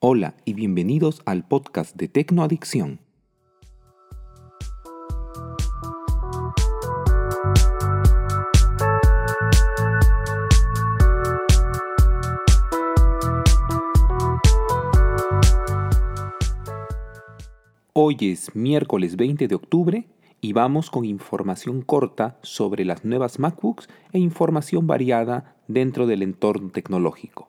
Hola y bienvenidos al podcast de Tecnoadicción. Hoy es miércoles 20 de octubre y vamos con información corta sobre las nuevas MacBooks e información variada dentro del entorno tecnológico.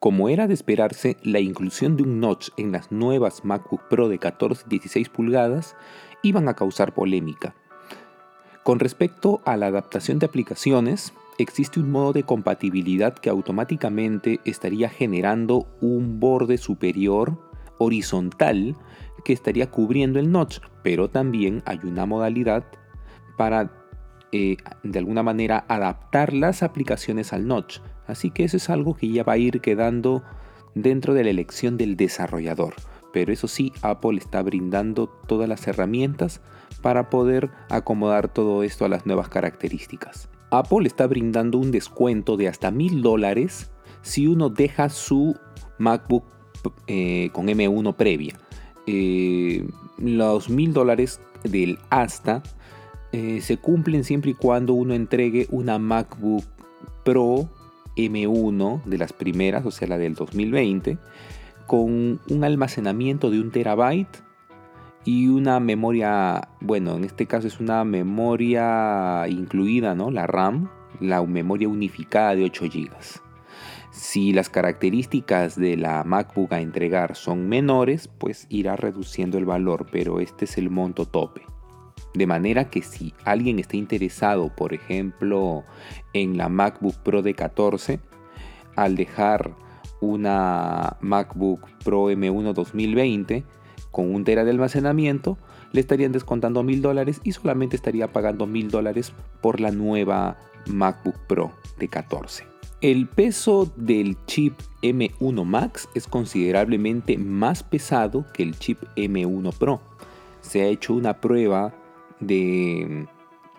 Como era de esperarse, la inclusión de un notch en las nuevas MacBook Pro de 14 y 16 pulgadas iban a causar polémica. Con respecto a la adaptación de aplicaciones, existe un modo de compatibilidad que automáticamente estaría generando un borde superior horizontal que estaría cubriendo el notch, pero también hay una modalidad para eh, de alguna manera adaptar las aplicaciones al notch. Así que eso es algo que ya va a ir quedando dentro de la elección del desarrollador. Pero eso sí, Apple está brindando todas las herramientas para poder acomodar todo esto a las nuevas características. Apple está brindando un descuento de hasta mil dólares si uno deja su MacBook eh, con M1 previa. Eh, los mil dólares del hasta eh, se cumplen siempre y cuando uno entregue una MacBook Pro M1 de las primeras, o sea, la del 2020, con un almacenamiento de un terabyte y una memoria, bueno, en este caso es una memoria incluida, ¿no? La RAM, la memoria unificada de 8 GB. Si las características de la MacBook a entregar son menores, pues irá reduciendo el valor, pero este es el monto tope. De manera que si alguien está interesado, por ejemplo, en la MacBook Pro de 14, al dejar una MacBook Pro M1 2020 con un tera de almacenamiento, le estarían descontando mil dólares y solamente estaría pagando mil dólares por la nueva MacBook Pro de 14. El peso del chip M1 Max es considerablemente más pesado que el chip M1 Pro. Se ha hecho una prueba de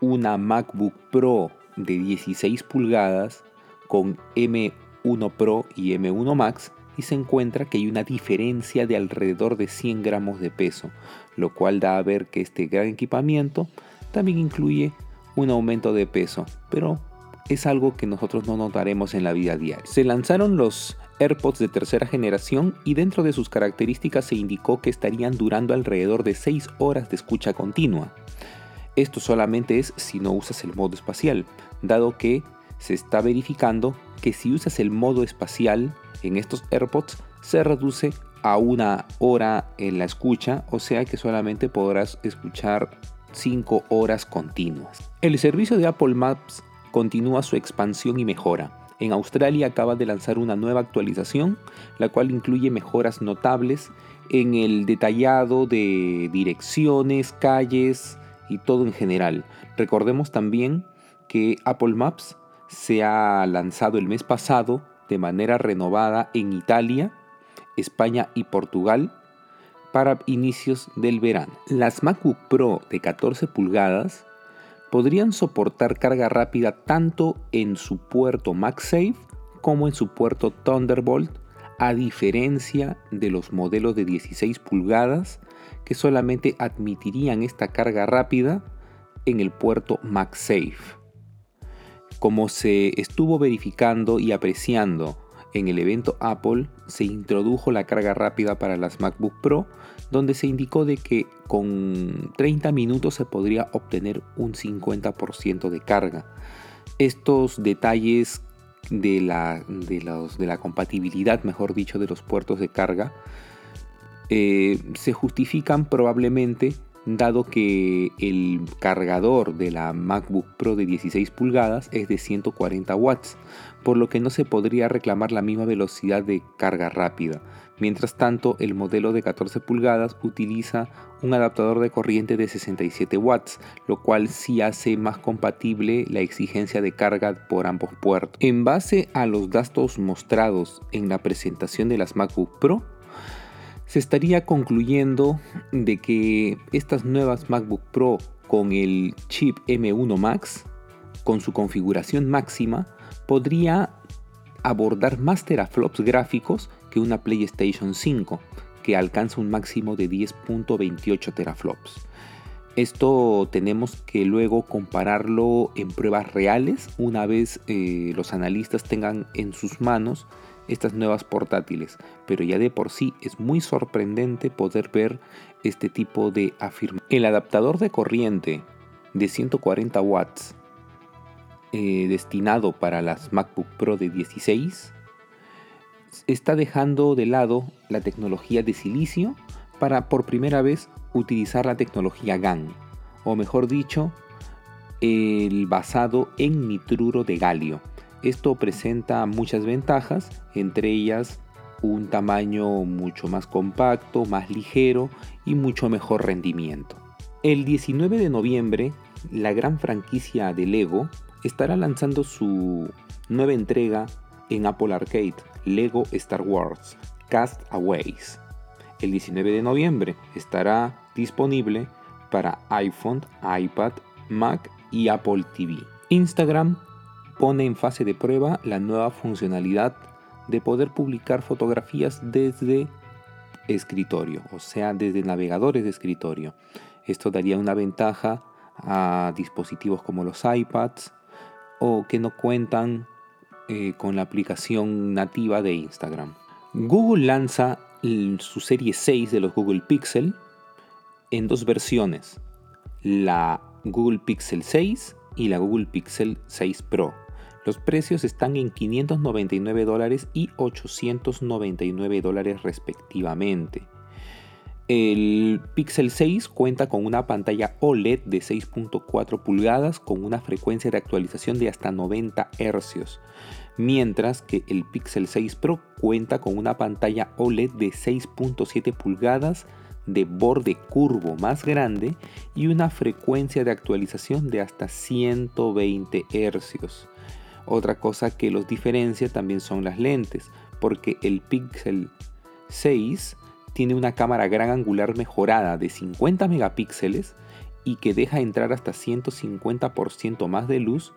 una MacBook Pro de 16 pulgadas con M1 Pro y M1 Max y se encuentra que hay una diferencia de alrededor de 100 gramos de peso, lo cual da a ver que este gran equipamiento también incluye un aumento de peso, pero es algo que nosotros no notaremos en la vida diaria. Se lanzaron los AirPods de tercera generación y dentro de sus características se indicó que estarían durando alrededor de 6 horas de escucha continua. Esto solamente es si no usas el modo espacial, dado que se está verificando que si usas el modo espacial en estos AirPods se reduce a una hora en la escucha, o sea que solamente podrás escuchar 5 horas continuas. El servicio de Apple Maps continúa su expansión y mejora. En Australia acaba de lanzar una nueva actualización, la cual incluye mejoras notables en el detallado de direcciones, calles y todo en general. Recordemos también que Apple Maps se ha lanzado el mes pasado de manera renovada en Italia, España y Portugal para inicios del verano. Las MacBook Pro de 14 pulgadas podrían soportar carga rápida tanto en su puerto MagSafe como en su puerto Thunderbolt, a diferencia de los modelos de 16 pulgadas que solamente admitirían esta carga rápida en el puerto MagSafe. Como se estuvo verificando y apreciando en el evento Apple, se introdujo la carga rápida para las MacBook Pro, donde se indicó de que con 30 minutos se podría obtener un 50% de carga. Estos detalles de la, de, la compatibilidad, mejor dicho, de los puertos de carga, eh, se justifican probablemente dado que el cargador de la MacBook Pro de 16 pulgadas es de 140 watts, por lo que no se podría reclamar la misma velocidad de carga rápida. Mientras tanto, el modelo de 14 pulgadas utiliza un adaptador de corriente de 67 watts, lo cual sí hace más compatible la exigencia de carga por ambos puertos. En base a los datos mostrados en la presentación de las MacBook Pro, se estaría concluyendo de que estas nuevas MacBook Pro con el chip M1 Max, con su configuración máxima, podría abordar más teraflops gráficos que una PlayStation 5, que alcanza un máximo de 10.28 teraflops. Esto tenemos que luego compararlo en pruebas reales una vez eh, los analistas tengan en sus manos estas nuevas portátiles, pero ya de por sí es muy sorprendente poder ver este tipo de afirmación. El adaptador de corriente de 140 watts eh, destinado para las MacBook Pro de 16 está dejando de lado la tecnología de silicio para por primera vez utilizar la tecnología GaN, o mejor dicho, el basado en nitruro de galio. Esto presenta muchas ventajas, entre ellas un tamaño mucho más compacto, más ligero y mucho mejor rendimiento. El 19 de noviembre, la gran franquicia de Lego estará lanzando su nueva entrega en Apple Arcade, Lego Star Wars Castaways. El 19 de noviembre estará disponible para iPhone, iPad, Mac y Apple TV. Instagram pone en fase de prueba la nueva funcionalidad de poder publicar fotografías desde escritorio, o sea, desde navegadores de escritorio. Esto daría una ventaja a dispositivos como los iPads o que no cuentan eh, con la aplicación nativa de Instagram. Google lanza su serie 6 de los Google Pixel en dos versiones, la Google Pixel 6 y la Google Pixel 6 Pro. Los precios están en 599 dólares y 899 dólares respectivamente. El Pixel 6 cuenta con una pantalla OLED de 6.4 pulgadas con una frecuencia de actualización de hasta 90 Hz, mientras que el Pixel 6 Pro cuenta con una pantalla OLED de 6.7 pulgadas de borde curvo más grande y una frecuencia de actualización de hasta 120 Hz. Otra cosa que los diferencia también son las lentes, porque el Pixel 6 tiene una cámara gran angular mejorada de 50 megapíxeles y que deja entrar hasta 150% más de luz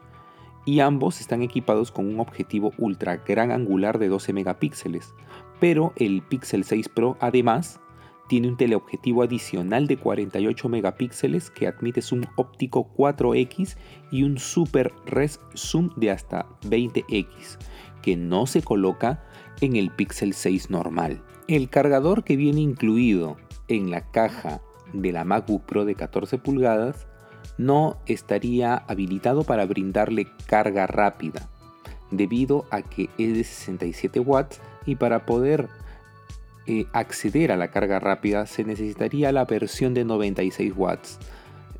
y ambos están equipados con un objetivo ultra gran angular de 12 megapíxeles, pero el Pixel 6 Pro además tiene un teleobjetivo adicional de 48 megapíxeles que admite zoom óptico 4X y un super res zoom de hasta 20X, que no se coloca en el Pixel 6 normal. El cargador que viene incluido en la caja de la MacBook Pro de 14 pulgadas no estaría habilitado para brindarle carga rápida, debido a que es de 67 watts y para poder eh, acceder a la carga rápida se necesitaría la versión de 96 watts.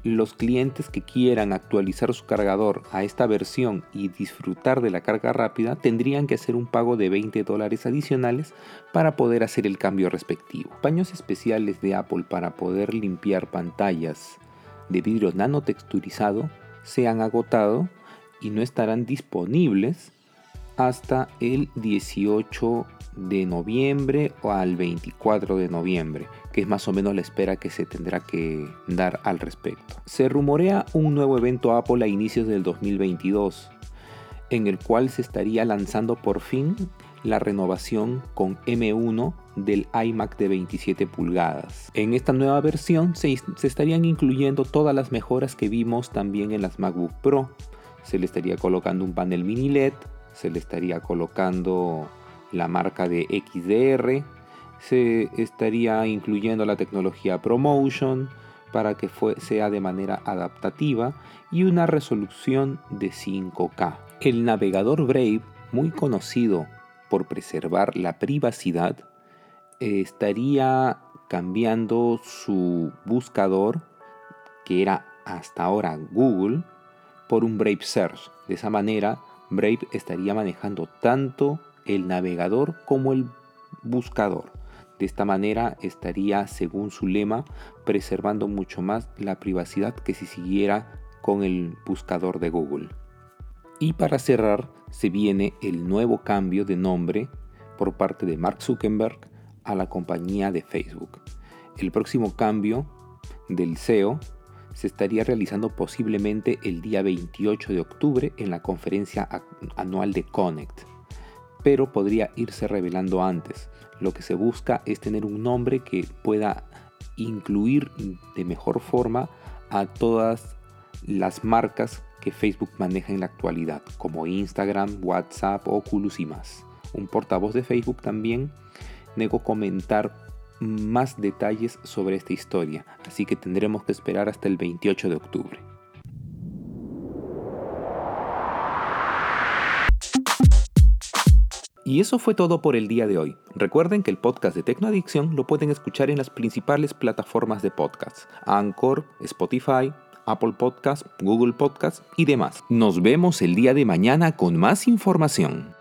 Los clientes que quieran actualizar su cargador a esta versión y disfrutar de la carga rápida tendrían que hacer un pago de 20 dólares adicionales para poder hacer el cambio respectivo. Paños especiales de Apple para poder limpiar pantallas de vidrio nanotexturizado se han agotado y no estarán disponibles hasta el 18 de noviembre o al 24 de noviembre, que es más o menos la espera que se tendrá que dar al respecto. Se rumorea un nuevo evento Apple a inicios del 2022, en el cual se estaría lanzando por fin la renovación con M1 del iMac de 27 pulgadas. En esta nueva versión se, se, estarían incluyendo todas las mejoras que vimos también en las MacBook Pro. Se le estaría colocando un panel mini LED, se le estaría colocando la marca de XDR, se estaría incluyendo la tecnología ProMotion para que sea de manera adaptativa y una resolución de 5K. El navegador Brave, muy conocido por preservar la privacidad, estaría cambiando su buscador, que era hasta ahora Google, por un Brave Search. De esa manera, Brave estaría manejando tanto el navegador como el buscador. De esta manera estaría, según su lema, preservando mucho más la privacidad que si siguiera con el buscador de Google. Y para cerrar, se viene el nuevo cambio de nombre por parte de Mark Zuckerberg a la compañía de Facebook. El próximo cambio del CEO se estaría realizando posiblemente el día 28 de octubre en la conferencia anual de Connect pero podría irse revelando antes. Lo que se busca es tener un nombre que pueda incluir de mejor forma a todas las marcas que Facebook maneja en la actualidad, como Instagram, WhatsApp, Oculus y más. Un portavoz de Facebook también negó comentar más detalles sobre esta historia, así que tendremos que esperar hasta el 28 de octubre. Y eso fue todo por el día de hoy. Recuerden que el podcast de Tecnoadicción lo pueden escuchar en las principales plataformas de podcast, Anchor, Spotify, Apple Podcast, Google Podcast y demás. Nos vemos el día de mañana con más información.